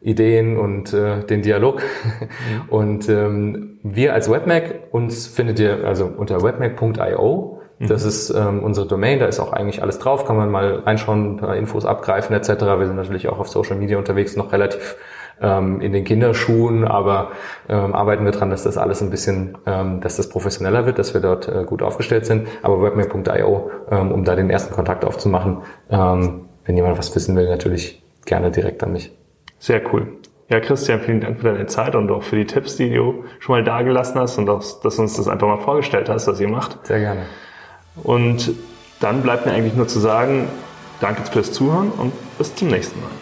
Ideen und äh, den Dialog. Mhm. Und ähm, wir als Webmac, uns findet ihr also unter webmac.io. Mhm. Das ist ähm, unsere Domain, da ist auch eigentlich alles drauf, kann man mal reinschauen, ein paar Infos abgreifen etc. Wir sind natürlich auch auf Social Media unterwegs, noch relativ ähm, in den Kinderschuhen, aber ähm, arbeiten wir dran, dass das alles ein bisschen, ähm, dass das professioneller wird, dass wir dort äh, gut aufgestellt sind. Aber webmail.io, ähm, um da den ersten Kontakt aufzumachen, ähm, wenn jemand was wissen will, natürlich gerne direkt an mich. Sehr cool. Ja, Christian, vielen Dank für deine Zeit und auch für die Tipps, die du schon mal dagelassen hast und auch, dass du uns das einfach mal vorgestellt hast, was ihr macht. Sehr gerne. Und dann bleibt mir eigentlich nur zu sagen, danke fürs Zuhören und bis zum nächsten Mal.